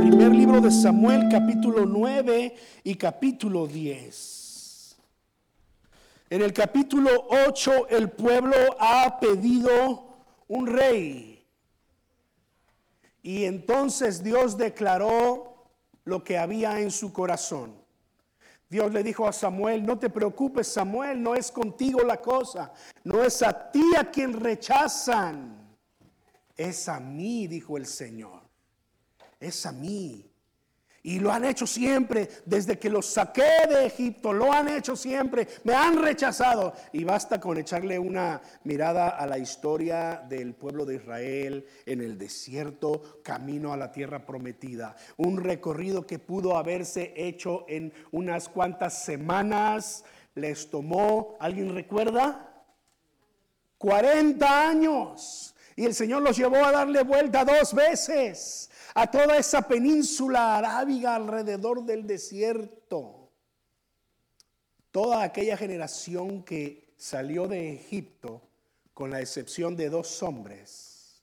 Primer libro de Samuel, capítulo 9 y capítulo 10. En el capítulo 8 el pueblo ha pedido un rey. Y entonces Dios declaró lo que había en su corazón. Dios le dijo a Samuel, no te preocupes Samuel, no es contigo la cosa, no es a ti a quien rechazan, es a mí, dijo el Señor, es a mí. Y lo han hecho siempre, desde que los saqué de Egipto, lo han hecho siempre, me han rechazado. Y basta con echarle una mirada a la historia del pueblo de Israel en el desierto, camino a la tierra prometida. Un recorrido que pudo haberse hecho en unas cuantas semanas, les tomó, ¿alguien recuerda? 40 años. Y el Señor los llevó a darle vuelta dos veces a toda esa península arábiga alrededor del desierto. Toda aquella generación que salió de Egipto, con la excepción de dos hombres,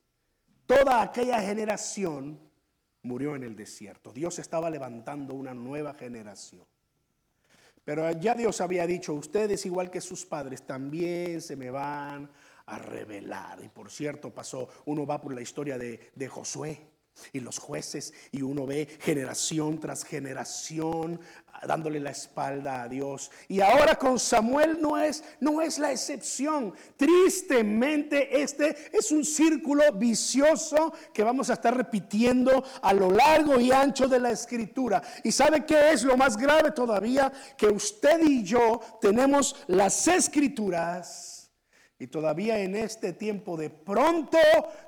toda aquella generación murió en el desierto. Dios estaba levantando una nueva generación. Pero ya Dios había dicho, ustedes igual que sus padres también se me van a revelar. Y por cierto, pasó, uno va por la historia de, de Josué y los jueces y uno ve generación tras generación dándole la espalda a Dios. Y ahora con Samuel no es no es la excepción. Tristemente este es un círculo vicioso que vamos a estar repitiendo a lo largo y ancho de la escritura. Y sabe qué es lo más grave todavía que usted y yo tenemos las escrituras y todavía en este tiempo de pronto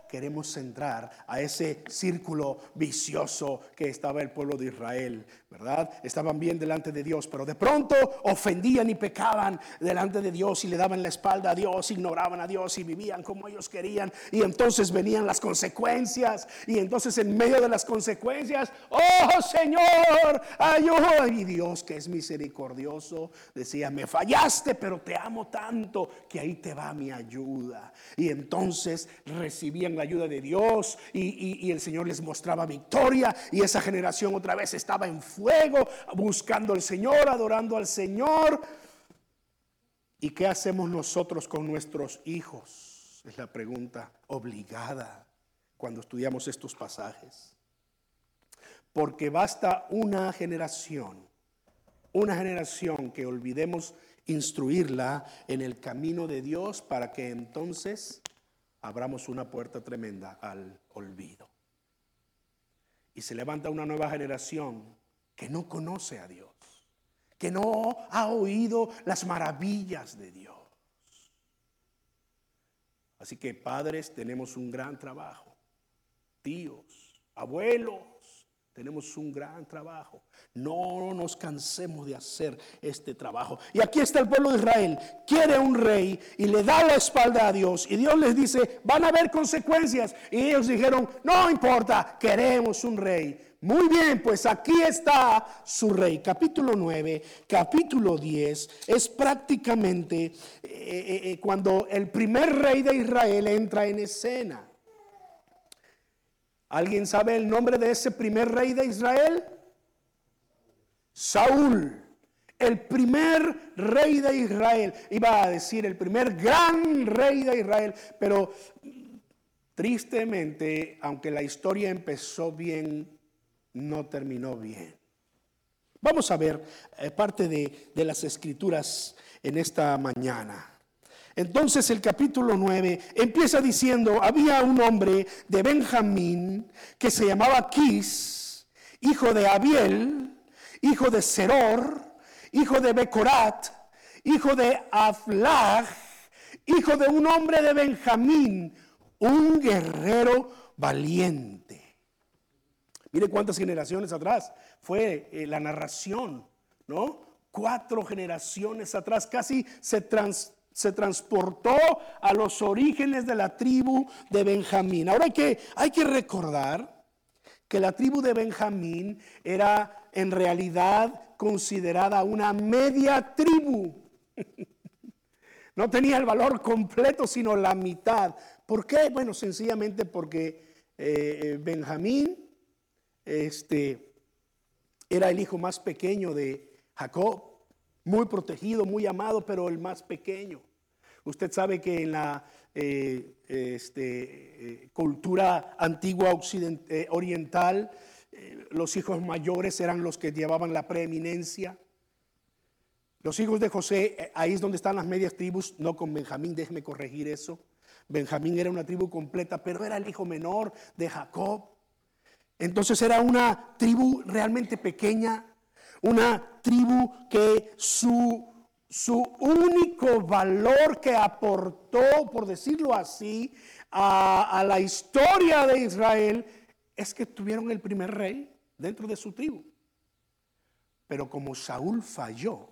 queremos entrar a ese círculo vicioso que estaba el pueblo de Israel, ¿verdad? Estaban bien delante de Dios, pero de pronto ofendían y pecaban delante de Dios y le daban la espalda a Dios, ignoraban a Dios y vivían como ellos querían. Y entonces venían las consecuencias y entonces en medio de las consecuencias, oh Señor, ayuda. Y Dios que es misericordioso decía, me fallaste, pero te amo tanto que ahí te va mi ayuda. Y entonces recibían la ayuda de Dios y, el Señor les mostraba victoria y esa generación otra vez estaba en buscando al Señor, adorando al Señor. ¿Y qué hacemos nosotros con nuestros hijos? Es la pregunta obligada cuando estudiamos estos pasajes. Porque basta una generación, una generación que olvidemos instruirla en el camino de Dios para que entonces abramos una puerta tremenda al olvido. Y se levanta una nueva generación que no conoce a Dios, que no ha oído las maravillas de Dios. Así que padres, tenemos un gran trabajo. Tíos, abuelos, tenemos un gran trabajo. No nos cansemos de hacer este trabajo. Y aquí está el pueblo de Israel. Quiere un rey y le da la espalda a Dios. Y Dios les dice, van a haber consecuencias. Y ellos dijeron, no importa, queremos un rey. Muy bien, pues aquí está su rey. Capítulo 9, capítulo 10 es prácticamente eh, eh, eh, cuando el primer rey de Israel entra en escena. ¿Alguien sabe el nombre de ese primer rey de Israel? Saúl, el primer rey de Israel. Iba a decir el primer gran rey de Israel, pero tristemente, aunque la historia empezó bien, no terminó bien. Vamos a ver eh, parte de, de las escrituras en esta mañana. Entonces el capítulo 9 empieza diciendo, había un hombre de Benjamín que se llamaba Quis, hijo de Abiel, hijo de Seror, hijo de Becorat, hijo de Aflag, hijo de un hombre de Benjamín, un guerrero valiente. Mire cuántas generaciones atrás fue eh, la narración, ¿no? Cuatro generaciones atrás, casi se trans, se transportó a los orígenes de la tribu de Benjamín. Ahora hay que, hay que recordar que la tribu de Benjamín era en realidad considerada una media tribu. No tenía el valor completo, sino la mitad. ¿Por qué? Bueno, sencillamente porque eh, Benjamín este, era el hijo más pequeño de Jacob, muy protegido, muy amado, pero el más pequeño. Usted sabe que en la eh, este, eh, cultura antigua eh, oriental, los hijos mayores eran los que llevaban la preeminencia. Los hijos de José, ahí es donde están las medias tribus, no con Benjamín, déjeme corregir eso. Benjamín era una tribu completa, pero era el hijo menor de Jacob. Entonces era una tribu realmente pequeña, una tribu que su su único valor que aportó, por decirlo así, a, la historia de Israel es que tuvieron el primer rey dentro de su tribu. Pero como Saúl falló,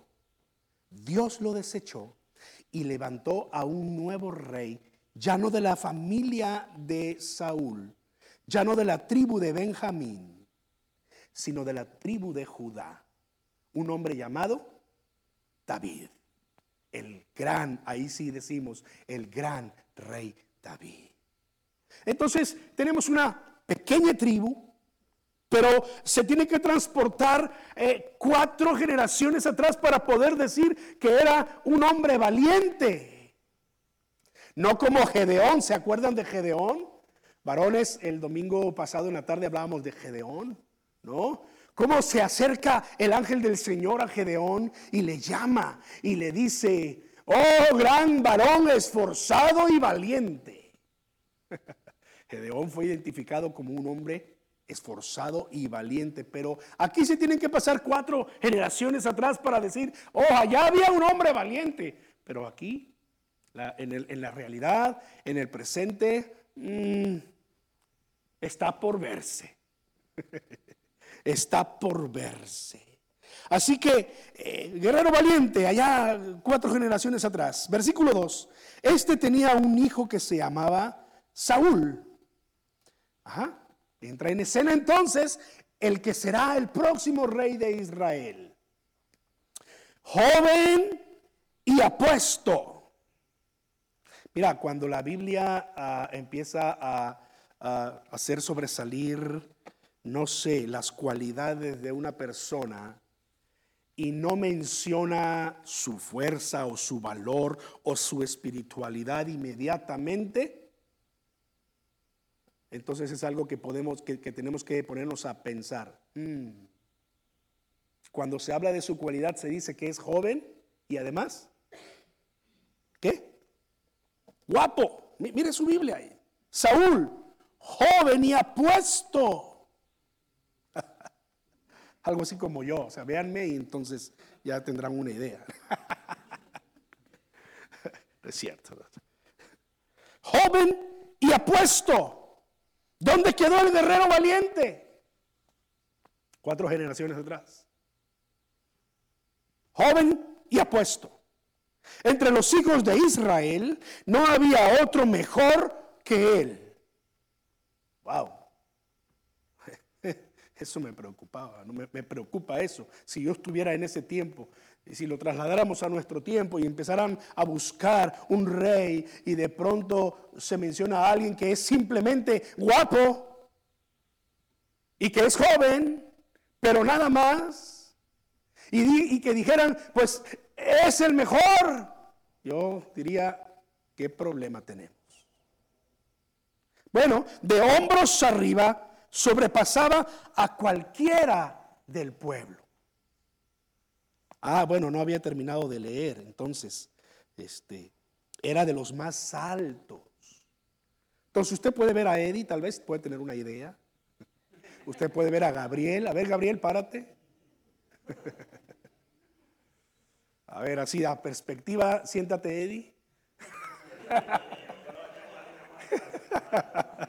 Dios lo desechó y levantó a un nuevo rey, ya no de la familia de Saúl, ya no de la tribu de Benjamín, sino de la tribu de Judá, un hombre llamado David. El gran, ahí sí decimos, el gran rey David. Entonces tenemos una pequeña tribu, pero se tiene que transportar eh, cuatro generaciones atrás para poder decir que era un hombre valiente. No como Gedeón, ¿se acuerdan de Gedeón? Varones, el domingo pasado en la tarde hablábamos de Gedeón, ¿no? cómo se acerca el ángel del Señor a Gedeón y le llama y le dice, oh gran varón esforzado y valiente. Gedeón fue identificado como un hombre esforzado y valiente, pero aquí se tienen que pasar cuatro generaciones atrás para decir, oh, allá había un hombre valiente, pero aquí, en, la realidad, en el presente, mm, está por verse. está por verse. Así que, eh, guerrero valiente, allá cuatro generaciones atrás, versículo 2, este tenía un hijo que se llamaba Saúl. Ajá. Entra en escena entonces el que será el próximo rey de Israel. Joven y apuesto. Mira, cuando la Biblia ah, empieza a hacer sobresalir no sé, las cualidades de una persona y no menciona su fuerza o su valor o su espiritualidad inmediatamente, entonces es algo que podemos, que, tenemos que ponernos a pensar. Mm. Cuando se habla de su cualidad se dice que es joven y además, ¿qué? Guapo. Mire su Biblia ahí. Saúl, joven y apuesto algo así como yo. O sea, véanme y entonces ya tendrán una idea. es cierto. Joven y apuesto. ¿Dónde quedó el guerrero valiente? Cuatro generaciones atrás. Joven y apuesto. Entre los hijos de Israel no había otro mejor que él. Eso me preocupaba, no me, preocupa eso. Si yo estuviera en ese tiempo, y si lo trasladáramos a nuestro tiempo y empezaran a buscar un rey y de pronto se menciona a alguien que es simplemente guapo y que es joven, pero nada más, y, y que dijeran, pues es el mejor, yo diría, ¿qué problema tenemos? Bueno, de hombros arriba sobrepasaba a cualquiera del pueblo. Ah, bueno, no había terminado de leer, entonces, este, era de los más altos. Entonces usted puede ver a Eddie, tal vez puede tener una idea. Usted puede ver a Gabriel. A ver, Gabriel, párate. A ver, así a perspectiva, siéntate, Eddie.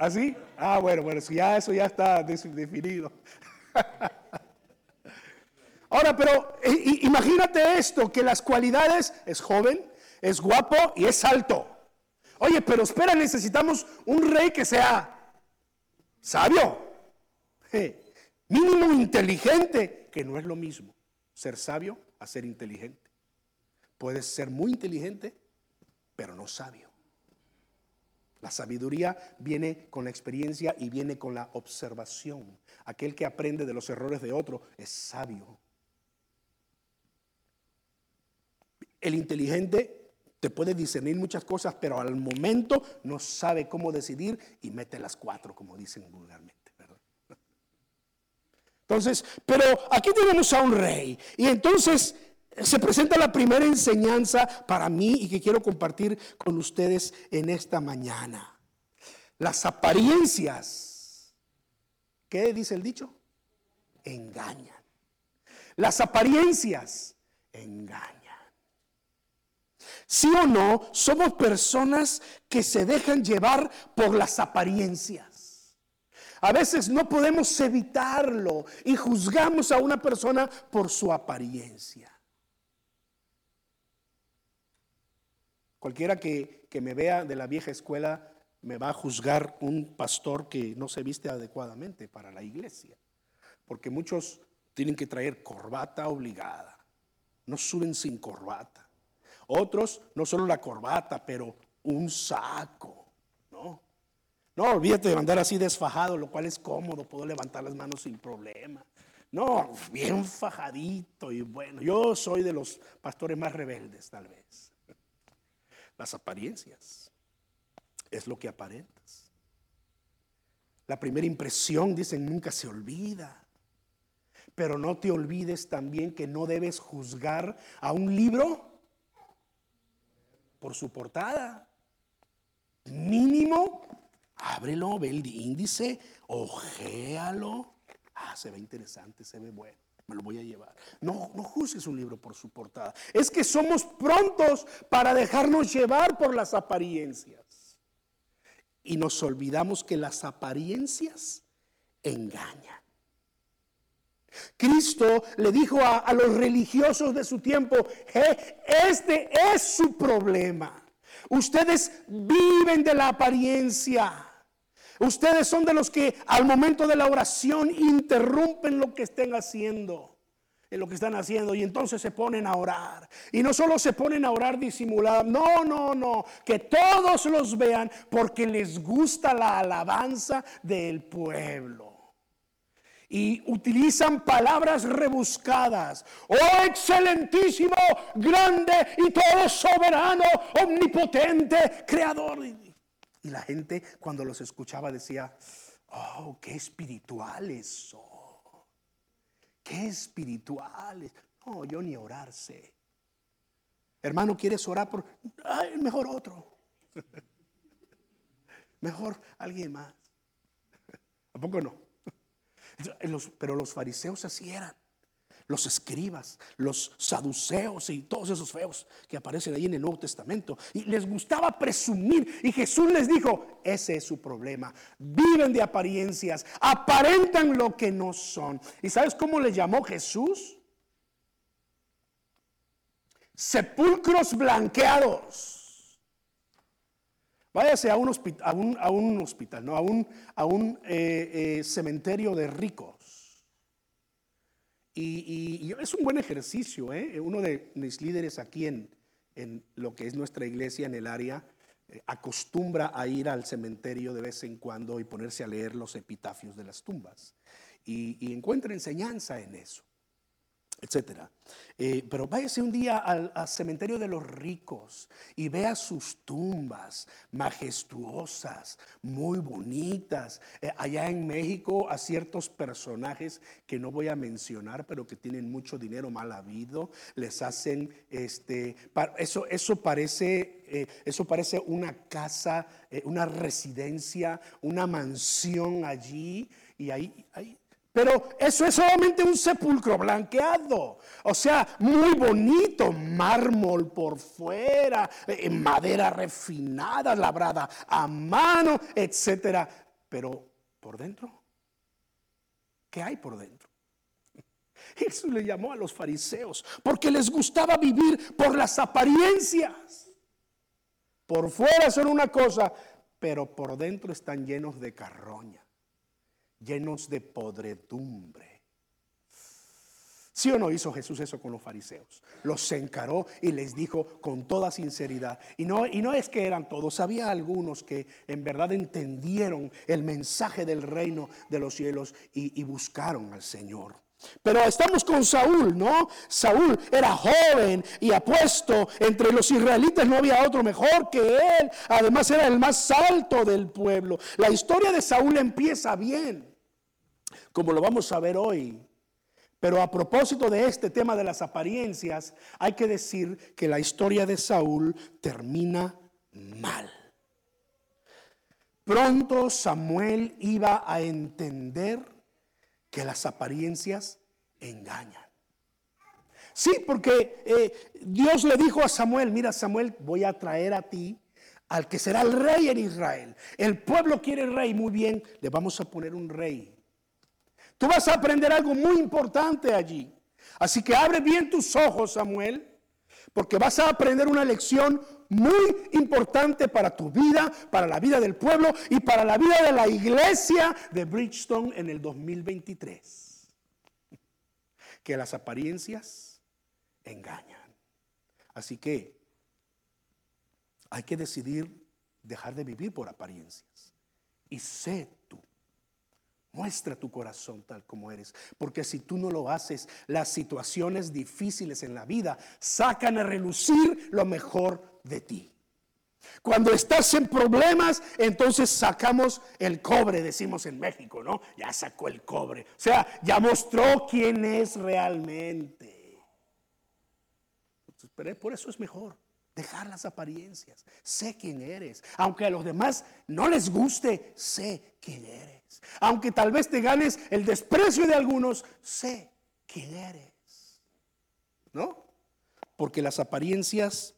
¿Ah, ah, bueno, bueno, si ya eso ya está definido. Ahora, pero imagínate esto, que las cualidades es joven, es guapo y es alto. Oye, pero espera, necesitamos un rey que sea sabio, mínimo inteligente, que no es lo mismo ser sabio a ser inteligente. Puedes ser muy inteligente, pero no sabio. La sabiduría viene con la experiencia y viene con la observación. Aquel que aprende de los errores de otro es sabio. El inteligente te puede discernir muchas cosas, pero al momento no sabe cómo decidir y mete las cuatro, como dicen vulgarmente. Entonces, pero aquí tenemos a un rey. Y entonces se presenta la primera enseñanza para mí y que quiero compartir con ustedes en esta mañana. Las apariencias, ¿qué dice el dicho? Engañan. Las apariencias engañan. Sí o no, somos personas que se dejan llevar por las apariencias. A veces no podemos evitarlo y juzgamos a una persona por su apariencia. Cualquiera que, me vea de la vieja escuela me va a juzgar un pastor que no se viste adecuadamente para la iglesia. Porque muchos tienen que traer corbata obligada. No suben sin corbata. Otros, no solo la corbata, pero un saco. No, no olvídate de andar así desfajado, lo cual es cómodo, puedo levantar las manos sin problema. No, bien fajadito y bueno, yo soy de los pastores más rebeldes tal vez. Las apariencias es lo que aparentas. La primera impresión, dicen, nunca se olvida. Pero no te olvides también que no debes juzgar a un libro por su portada. Mínimo, ábrelo, ve el índice, ojéalo. Ah, se ve interesante, se ve bueno me lo voy a llevar. No, no juzgues un libro por su portada. Es que somos prontos para dejarnos llevar por las apariencias. Y nos olvidamos que las apariencias engañan. Cristo le dijo a, a los religiosos de su tiempo, este es su problema. Ustedes viven de la apariencia. Ustedes son de los que al momento de la oración interrumpen lo que estén haciendo, en lo que están haciendo, y entonces se ponen a orar. Y no solo se ponen a orar disimulada, no, no, no, que todos los vean porque les gusta la alabanza del pueblo y utilizan palabras rebuscadas. Oh excelentísimo, grande y todo soberano, omnipotente, creador. Y la gente cuando los escuchaba decía, oh, qué espirituales son. Qué espirituales. No, yo ni orar sé. Hermano, ¿quieres orar por? Ay, mejor otro. mejor alguien más. ¿A poco no? Pero los fariseos así eran los escribas, los saduceos y todos esos feos que aparecen ahí en el Nuevo Testamento. Y les gustaba presumir. Y Jesús les dijo, ese es su problema. Viven de apariencias, aparentan lo que no son. ¿Y sabes cómo le llamó Jesús? Sepulcros blanqueados. Váyase a un hospital, a un, hospital, no, a un, eh, eh, cementerio de ricos. Y, es un buen ejercicio. ¿eh? Uno de mis líderes aquí en, en, lo que es nuestra iglesia en el área eh, acostumbra a ir al cementerio de vez en cuando y ponerse a leer los epitafios de las tumbas. y encuentra enseñanza en eso etcétera. Eh, pero váyase un día al, cementerio de los ricos y vea sus tumbas majestuosas, muy bonitas. Eh, allá en México a ciertos personajes que no voy a mencionar, pero que tienen mucho dinero mal habido, les hacen este, eso, eso parece, eh, eso parece una casa, una residencia, una mansión allí y ahí, ahí pero eso es solamente un sepulcro blanqueado. O sea, muy bonito, mármol por fuera, eh, madera refinada, labrada a mano, etcétera. Pero por dentro, ¿qué hay por dentro? Jesús le llamó a los fariseos porque les gustaba vivir por las apariencias. Por fuera son una cosa, pero por dentro están llenos de carroña llenos de podredumbre. ¿Sí o no hizo Jesús eso con los fariseos? Los encaró y les dijo con toda sinceridad. Y no, y no es que eran todos, había algunos que en verdad entendieron el mensaje del reino de los cielos y, y buscaron al Señor. Pero estamos con Saúl, ¿no? Saúl era joven y apuesto. Entre los israelitas no había otro mejor que él. Además era el más alto del pueblo. La historia de Saúl empieza bien, como lo vamos a ver hoy. Pero a propósito de este tema de las apariencias, hay que decir que la historia de Saúl termina mal. Pronto Samuel iba a entender que las apariencias engañan. Sí, porque eh, Dios le dijo a Samuel, mira Samuel, voy a traer a ti al que será el rey en Israel. El pueblo quiere rey, muy bien, le vamos a poner un rey. Tú vas a aprender algo muy importante allí. Así que abre bien tus ojos, Samuel, porque vas a aprender una lección muy importante para tu vida, para la vida del pueblo y para la vida de la iglesia de Bridgestone en el 2023. Que las apariencias engañan. Así que hay que decidir dejar de vivir por apariencias y tú Muestra tu corazón tal como eres, porque si tú no lo haces, las situaciones difíciles en la vida sacan a relucir lo mejor de ti. Cuando estás en problemas, entonces sacamos el cobre, decimos en México, ¿no? Ya sacó el cobre. O sea, ya mostró quién es realmente. Por eso es mejor dejar las apariencias. Sé quién eres. Aunque a los demás no les guste, sé quién eres. Aunque tal vez te ganes el desprecio de algunos, sé quién eres. ¿No? Porque las apariencias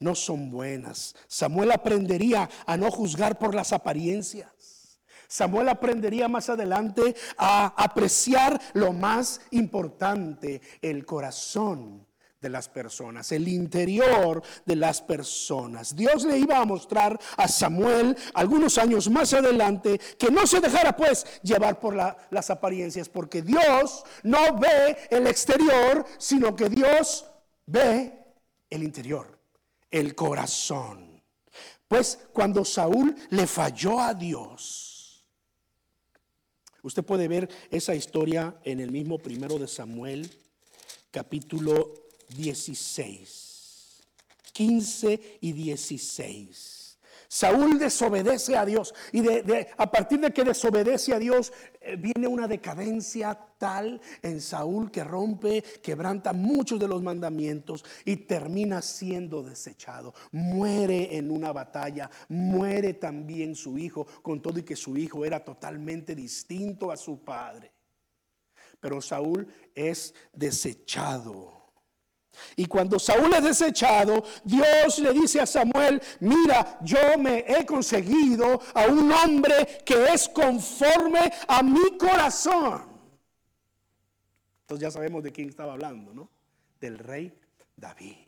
no son buenas. Samuel aprendería a no juzgar por las apariencias. Samuel aprendería más adelante a apreciar lo más importante, el corazón de las personas, el interior de las personas. Dios le iba a mostrar a Samuel algunos años más adelante que no se dejara pues llevar por las apariencias, porque Dios no ve el exterior, sino que Dios ve el interior, el corazón. Pues cuando Saúl le falló a Dios, usted puede ver esa historia en el mismo primero de Samuel, capítulo 16. 15 y 16. Saúl desobedece a Dios y de, a partir de que desobedece a Dios eh, viene una decadencia tal en Saúl que rompe, quebranta muchos de los mandamientos y termina siendo desechado. Muere en una batalla, muere también su hijo, con todo y que su hijo era totalmente distinto a su padre. Pero Saúl es desechado. Y cuando Saúl es desechado, Dios le dice a Samuel, mira, yo me he conseguido a un hombre que es conforme a mi corazón. Entonces ya sabemos de quién estaba hablando, ¿no? Del rey David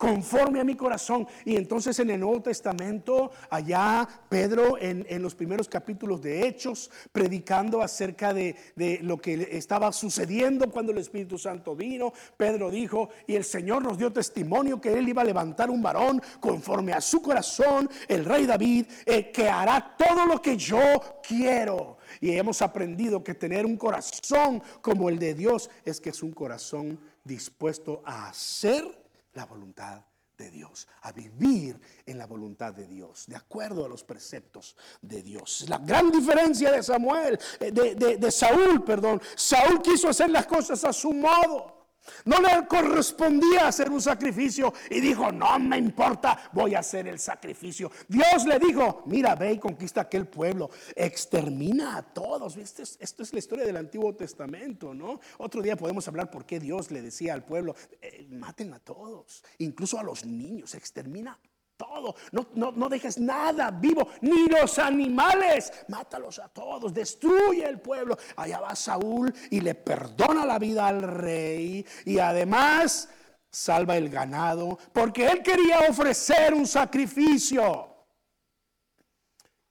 conforme a mi corazón. Y entonces en el Nuevo Testamento, allá Pedro en, los primeros capítulos de Hechos, predicando acerca de, de, lo que estaba sucediendo cuando el Espíritu Santo vino, Pedro dijo, y el Señor nos dio testimonio que él iba a levantar un varón conforme a su corazón, el rey David, eh, que hará todo lo que yo quiero. Y hemos aprendido que tener un corazón como el de Dios es que es un corazón dispuesto a hacer la voluntad de Dios, a vivir en la voluntad de Dios, de acuerdo a los preceptos de Dios. La gran diferencia de Samuel, eh, de, de, de Saúl, perdón, Saúl quiso hacer las cosas a su modo. No le correspondía hacer un sacrificio y dijo, no me importa, voy a hacer el sacrificio. Dios le dijo, mira, ve y conquista aquel pueblo, extermina a todos. Esto es, esto es la historia del Antiguo Testamento, ¿no? Otro día podemos hablar por qué Dios le decía al pueblo, eh, maten a todos, incluso a los niños, extermina todo. No, no, dejes nada vivo, ni los animales. Mátalos a todos, destruye el pueblo. Allá va Saúl y le perdona la vida al rey. Y además salva el ganado, porque él quería ofrecer un sacrificio.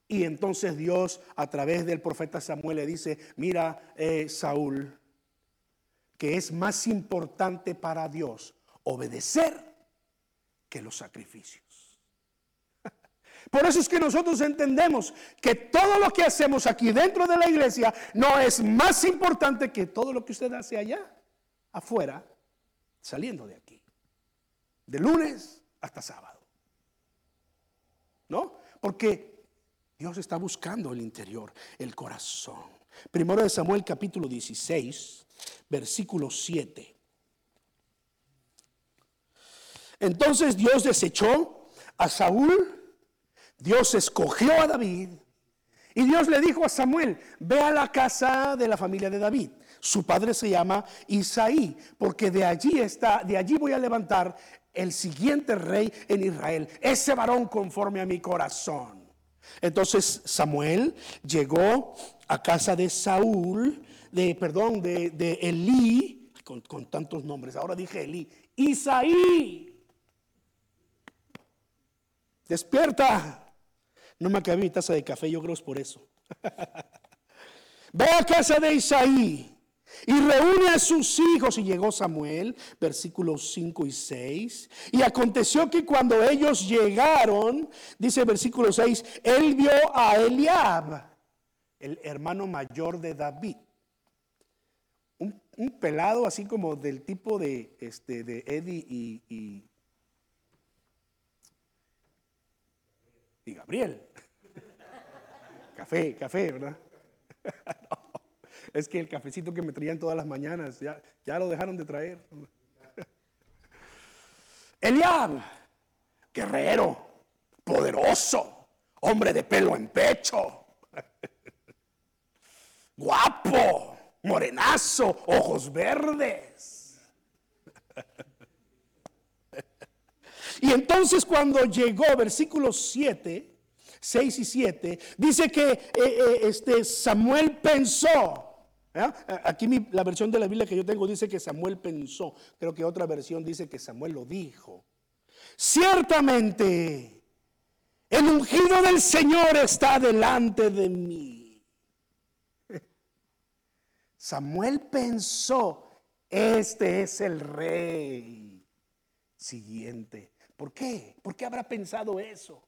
Y entonces Dios a través del profeta Samuel le dice, mira eh, Saúl, que es más importante para Dios obedecer que los sacrificios. Por eso es que nosotros entendemos que todo lo que hacemos aquí dentro de la iglesia no es más importante que todo lo que usted hace allá, afuera, saliendo de aquí. De lunes hasta sábado. ¿No? Porque Dios está buscando el interior, el corazón. Primero de Samuel capítulo 16, versículo 7. Entonces Dios desechó a Saúl Dios escogió a David y Dios le dijo a Samuel, ve a la casa de la familia de David. Su padre se llama Isaí, porque de allí está, de allí voy a levantar el siguiente rey en Israel, ese varón conforme a mi corazón. Entonces Samuel llegó a casa de Saúl, de, perdón, de, Elí, con, con tantos nombres, ahora dije Elí, Isaí. Despierta, no me acabé mi taza de café, yo creo es por eso. Ve a casa de Isaí y reúne a sus hijos. Y llegó Samuel, versículos 5 y 6. Y aconteció que cuando ellos llegaron, dice versículo 6, él vio a Eliab, el hermano mayor de David. Un, pelado así como del tipo de, este, de Eddie y Gabriel. Café, café, ¿verdad? es que el cafecito que me traían todas las mañanas, ya, ya lo dejaron de traer. Eliab, guerrero, poderoso, hombre de pelo en pecho, guapo, morenazo, ojos verdes. Y entonces cuando llegó, versículo 7, 6 y 7, dice que eh, eh, este Samuel pensó. Aquí la versión de la Biblia que yo tengo dice que Samuel pensó. Creo que otra versión dice que Samuel lo dijo. Ciertamente, el ungido del Señor está delante de mí. Samuel pensó, este es el rey siguiente. ¿Por qué? ¿Por qué habrá pensado eso?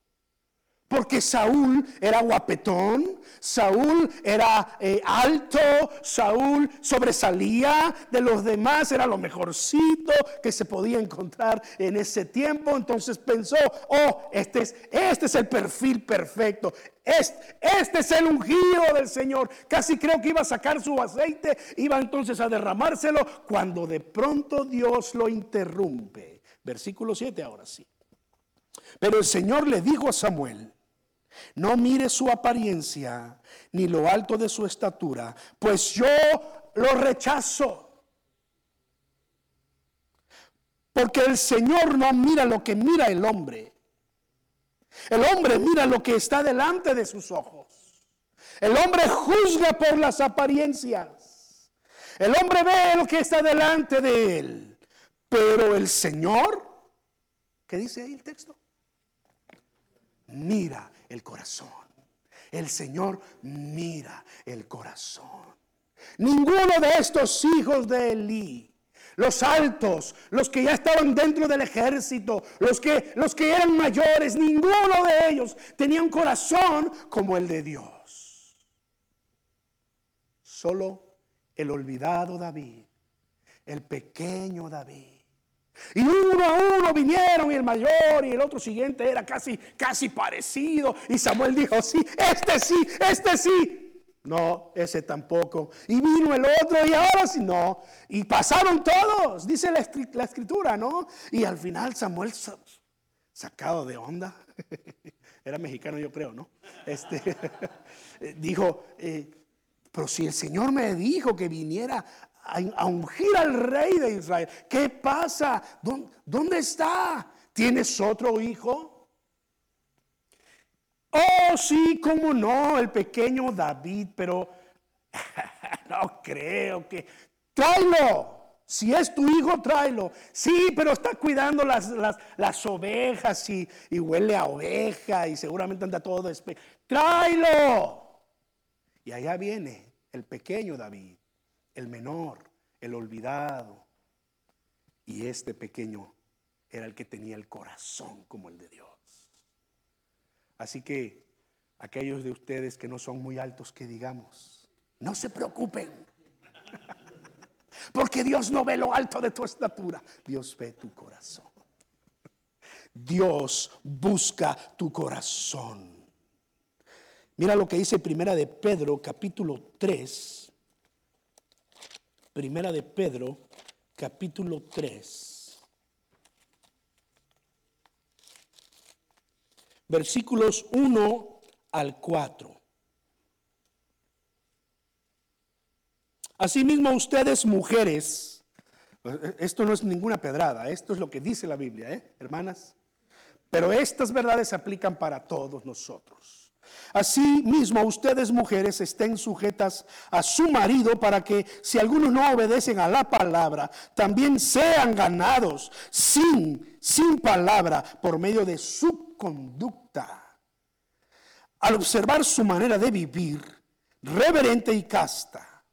Porque Saúl era guapetón, Saúl era eh, alto, Saúl sobresalía de los demás, era lo mejorcito que se podía encontrar en ese tiempo. Entonces pensó, oh, este es, este es el perfil perfecto, este, este es el ungido del Señor. Casi creo que iba a sacar su aceite, iba entonces a derramárselo, cuando de pronto Dios lo interrumpe. Versículo 7 ahora sí. Pero el Señor le dijo a Samuel, no mire su apariencia ni lo alto de su estatura, pues yo lo rechazo. Porque el Señor no mira lo que mira el hombre. El hombre mira lo que está delante de sus ojos. El hombre juzga por las apariencias. El hombre ve lo que está delante de él. Pero el Señor, ¿qué dice ahí el texto? Mira el corazón. El Señor mira el corazón. Ninguno de estos hijos de Elí, los altos, los que ya estaban dentro del ejército, los que, los que eran mayores, ninguno de ellos tenía un corazón como el de Dios. Solo el olvidado David, el pequeño David y uno a uno vinieron y el mayor y el otro siguiente era casi, casi parecido. Y Samuel dijo, sí, este sí, este sí. No, ese tampoco. Y vino el otro y ahora sí, no. Y pasaron todos, dice la, escritura, ¿no? Y al final Samuel sacado de onda, era mexicano yo creo, ¿no? Este, dijo, eh, pero si el Señor me dijo que viniera a, ungir al rey de Israel. ¿Qué pasa? ¿Dónde, está? ¿Tienes otro hijo? Oh, sí, cómo no, el pequeño David, pero no creo que... Tráelo. Si es tu hijo, tráelo. Sí, pero está cuidando las, las, ovejas y, y, huele a oveja y seguramente anda todo despe... Tráelo. Y allá viene el pequeño David el menor, el olvidado. Y este pequeño era el que tenía el corazón como el de Dios. Así que aquellos de ustedes que no son muy altos, que digamos, no se preocupen. Porque Dios no ve lo alto de tu estatura, Dios ve tu corazón. Dios busca tu corazón. Mira lo que dice Primera de Pedro, capítulo 3. Primera de Pedro, capítulo 3. Versículos 1 al 4. Asimismo ustedes mujeres, esto no es ninguna pedrada, esto es lo que dice la Biblia, ¿eh, hermanas. Pero estas verdades se aplican para todos nosotros. Asimismo, ustedes mujeres estén sujetas a su marido para que si algunos no obedecen a la palabra, también sean ganados sin, sin palabra por medio de su conducta. Al observar su manera de vivir, reverente y casta,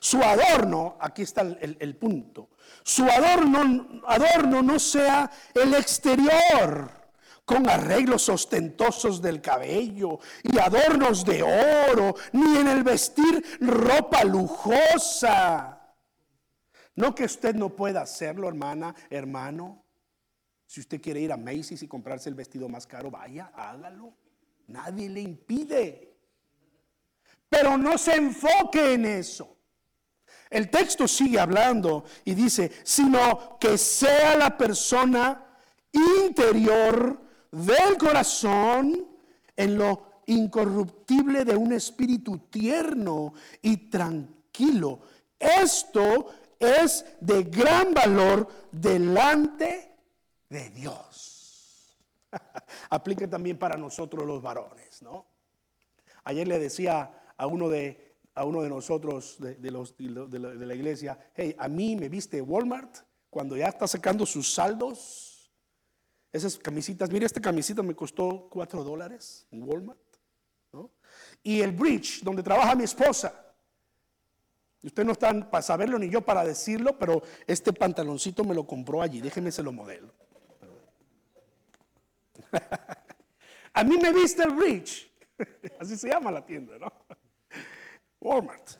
su adorno, aquí está el, el punto, su adorno, adorno no sea el exterior con arreglos ostentosos del cabello y adornos de oro, ni en el vestir ropa lujosa. No que usted no pueda hacerlo, hermana, hermano. Si usted quiere ir a Macy's y comprarse el vestido más caro, vaya, hágalo. Nadie le impide. Pero no se enfoque en eso. El texto sigue hablando y dice, sino que sea la persona interior del corazón en lo incorruptible de un espíritu tierno y tranquilo. Esto es de gran valor delante de Dios. Aplique también para nosotros los varones, ¿no? Ayer le decía a uno de, a uno de nosotros de, la, de la iglesia, hey, a mí me viste Walmart cuando ya está sacando sus saldos esas camisitas, mire, esta camisita me costó 4 dólares en Walmart. Y el bridge, donde trabaja mi esposa. Usted no está para saberlo ni yo para decirlo, pero este pantaloncito me lo compró allí. Déjeme se lo modelo. A mí me viste el bridge. Así se llama la tienda, ¿no? Walmart.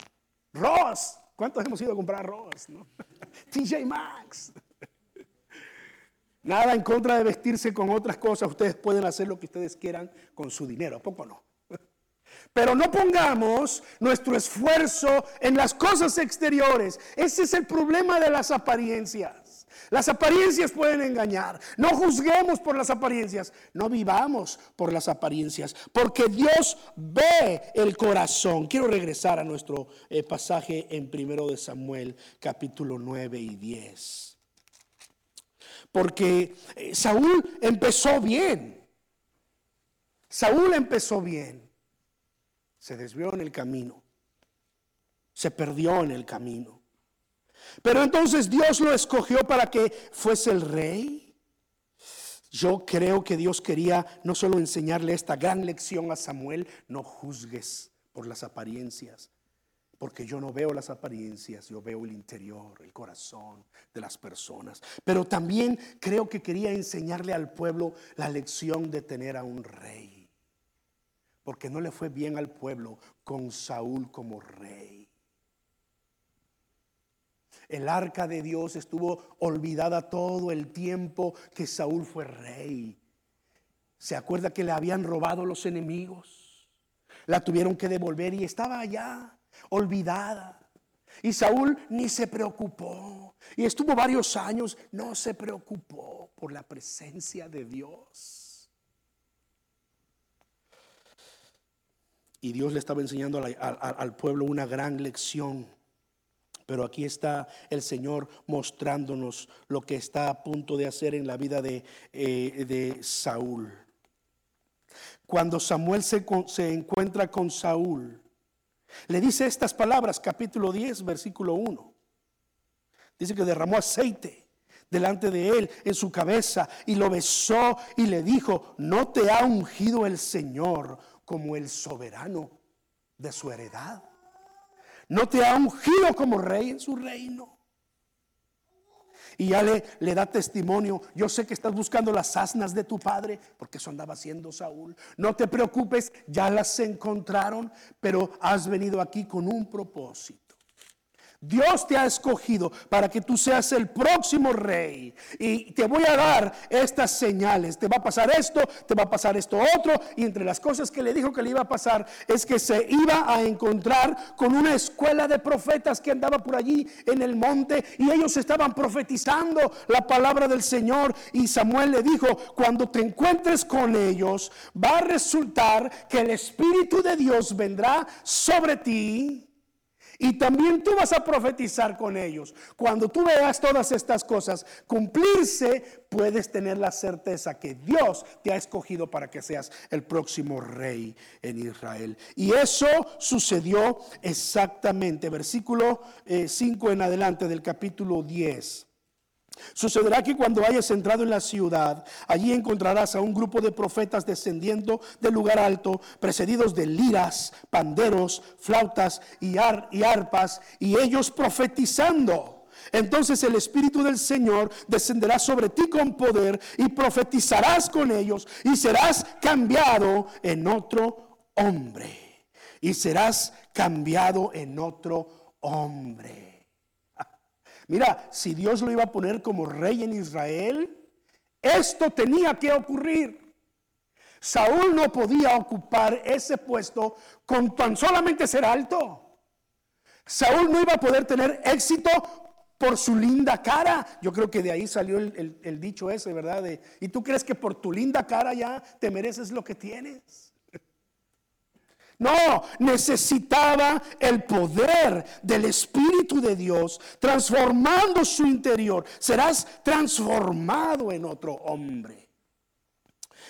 Ross. ¿Cuántos hemos ido a comprar Ross? TJ Maxx. Nada en contra de vestirse con otras cosas. Ustedes pueden hacer lo que ustedes quieran con su dinero. ¿A poco no? Pero no pongamos nuestro esfuerzo en las cosas exteriores. Ese es el problema de las apariencias. Las apariencias pueden engañar. No juzguemos por las apariencias. No vivamos por las apariencias. Porque Dios ve el corazón. Quiero regresar a nuestro eh, pasaje en primero de Samuel, capítulo 9 y 10 porque eh, Saúl empezó bien. Saúl empezó bien. Se desvió en el camino. Se perdió en el camino. Pero entonces Dios lo escogió para que fuese el rey. Yo creo que Dios quería no solo enseñarle esta gran lección a Samuel, no juzgues por las apariencias, porque yo no veo las apariencias, yo veo el interior, el corazón de las personas. Pero también creo que quería enseñarle al pueblo la lección de tener a un rey. Porque no le fue bien al pueblo con Saúl como rey. El arca de Dios estuvo olvidada todo el tiempo que Saúl fue rey. ¿Se acuerda que le habían robado los enemigos? La tuvieron que devolver y estaba allá olvidada. Y Saúl ni se preocupó. Y estuvo varios años, no se preocupó por la presencia de Dios. Y Dios le estaba enseñando al, pueblo una gran lección. Pero aquí está el Señor mostrándonos lo que está a punto de hacer en la vida de, eh, Saúl. Cuando Samuel se encuentra con Saúl, le dice estas palabras, capítulo 10, versículo 1. Dice que derramó aceite delante de él en su cabeza y lo besó y le dijo, no te ha ungido el Señor como el soberano de su heredad. No te ha ungido como rey en su reino. Y ya le, le da testimonio. Yo sé que estás buscando las asnas de tu padre, porque eso andaba haciendo Saúl. No te preocupes, ya las encontraron, pero has venido aquí con un propósito. Dios te ha escogido para que tú seas el próximo rey. Y te voy a dar estas señales. Te va a pasar esto, te va a pasar esto otro. Y entre las cosas que le dijo que le iba a pasar es que se iba a encontrar con una escuela de profetas que andaba por allí en el monte. Y ellos estaban profetizando la palabra del Señor. Y Samuel le dijo, cuando te encuentres con ellos, va a resultar que el Espíritu de Dios vendrá sobre ti y también tú vas a profetizar con ellos. Cuando tú veas todas estas cosas cumplirse, puedes tener la certeza que Dios te ha escogido para que seas el próximo rey en Israel. Y eso sucedió exactamente. Versículo 5 eh, en adelante del capítulo 10. Sucederá que cuando hayas entrado en la ciudad, allí encontrarás a un grupo de profetas descendiendo del lugar alto, precedidos de liras, panderos, flautas y, arpas, y ellos profetizando. Entonces el Espíritu del Señor descenderá sobre ti con poder y profetizarás con ellos y serás cambiado en otro hombre. Y serás cambiado en otro hombre. Mira, si Dios lo iba a poner como rey en Israel, esto tenía que ocurrir. Saúl no podía ocupar ese puesto con tan solamente ser alto. Saúl no iba a poder tener éxito por su linda cara. Yo creo que de ahí salió el, dicho ese, ¿verdad? y tú crees que por tu linda cara ya te mereces lo que tienes. No, necesitaba el poder del Espíritu de Dios transformando su interior. Serás transformado en otro hombre.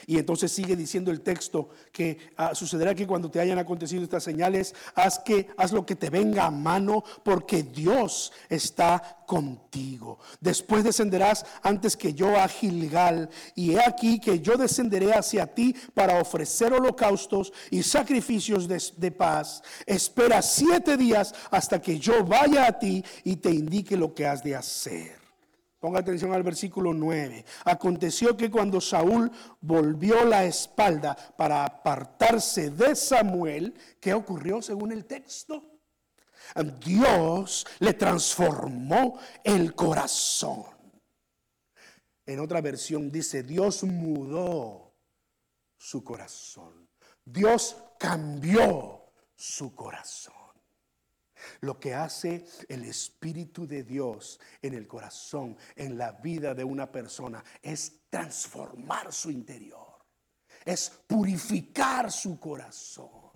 Y entonces sigue diciendo el texto que ah, sucederá que cuando te hayan acontecido estas señales, haz que haz lo que te venga a mano, porque Dios está contigo. Después descenderás antes que yo a Gilgal, y he aquí que yo descenderé hacia ti para ofrecer holocaustos y sacrificios de, de paz. Espera siete días hasta que yo vaya a ti y te indique lo que has de hacer. Ponga atención al versículo 9. Aconteció que cuando Saúl volvió la espalda para apartarse de Samuel, ¿qué ocurrió según el texto? Dios le transformó el corazón. En otra versión dice, Dios mudó su corazón. Dios cambió su corazón. Lo que hace el Espíritu de Dios en el corazón, en la vida de una persona, es transformar su interior, es purificar su corazón.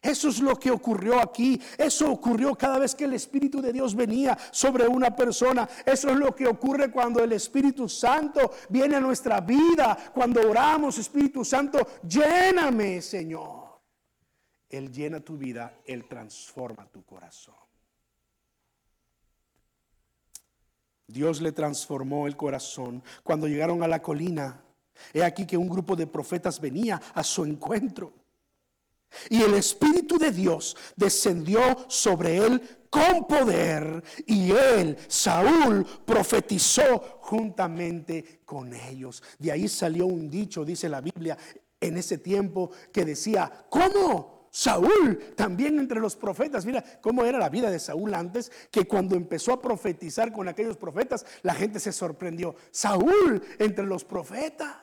Eso es lo que ocurrió aquí. Eso ocurrió cada vez que el Espíritu de Dios venía sobre una persona. Eso es lo que ocurre cuando el Espíritu Santo viene a nuestra vida. Cuando oramos, Espíritu Santo, lléname, Señor. Él llena tu vida, Él transforma tu corazón. Dios le transformó el corazón cuando llegaron a la colina. He aquí que un grupo de profetas venía a su encuentro. Y el Espíritu de Dios descendió sobre él con poder y él, Saúl, profetizó juntamente con ellos. De ahí salió un dicho, dice la Biblia, en ese tiempo que decía, ¿cómo? Saúl también entre los profetas. Mira cómo era la vida de Saúl antes, que cuando empezó a profetizar con aquellos profetas, la gente se sorprendió. Saúl entre los profetas.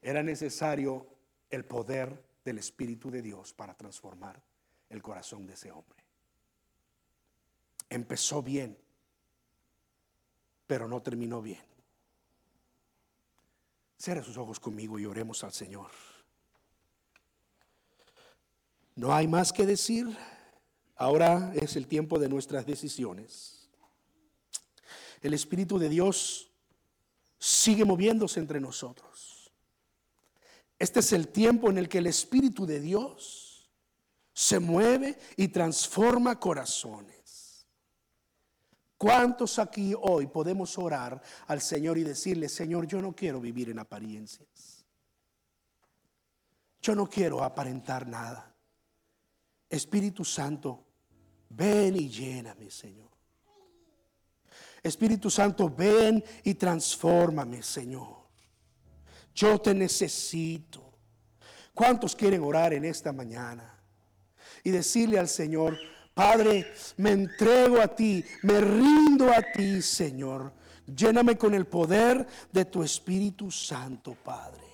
Era necesario el poder del Espíritu de Dios para transformar el corazón de ese hombre. Empezó bien, pero no terminó bien. Cierre sus ojos conmigo y oremos al Señor. No hay más que decir. Ahora es el tiempo de nuestras decisiones. El Espíritu de Dios sigue moviéndose entre nosotros. Este es el tiempo en el que el Espíritu de Dios se mueve y transforma corazones. ¿Cuántos aquí hoy podemos orar al Señor y decirle, Señor, yo no quiero vivir en apariencias? Yo no quiero aparentar nada. Espíritu Santo, ven y lléname, Señor. Espíritu Santo, ven y transfórmame, Señor. Yo te necesito. ¿Cuántos quieren orar en esta mañana? Y decirle al Señor, Padre, me entrego a ti, me rindo a ti, Señor. Lléname con el poder de tu Espíritu Santo, Padre.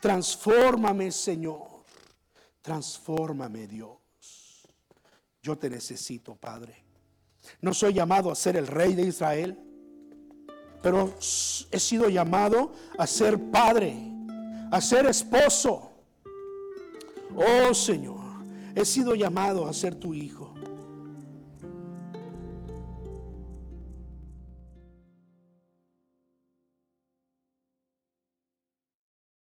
Transfórmame, Señor. Transfórmame, Dios. Yo te necesito, Padre. No soy llamado a ser el rey de Israel, pero he sido llamado a ser padre, a ser esposo. Oh Señor, he sido llamado a ser tu hijo.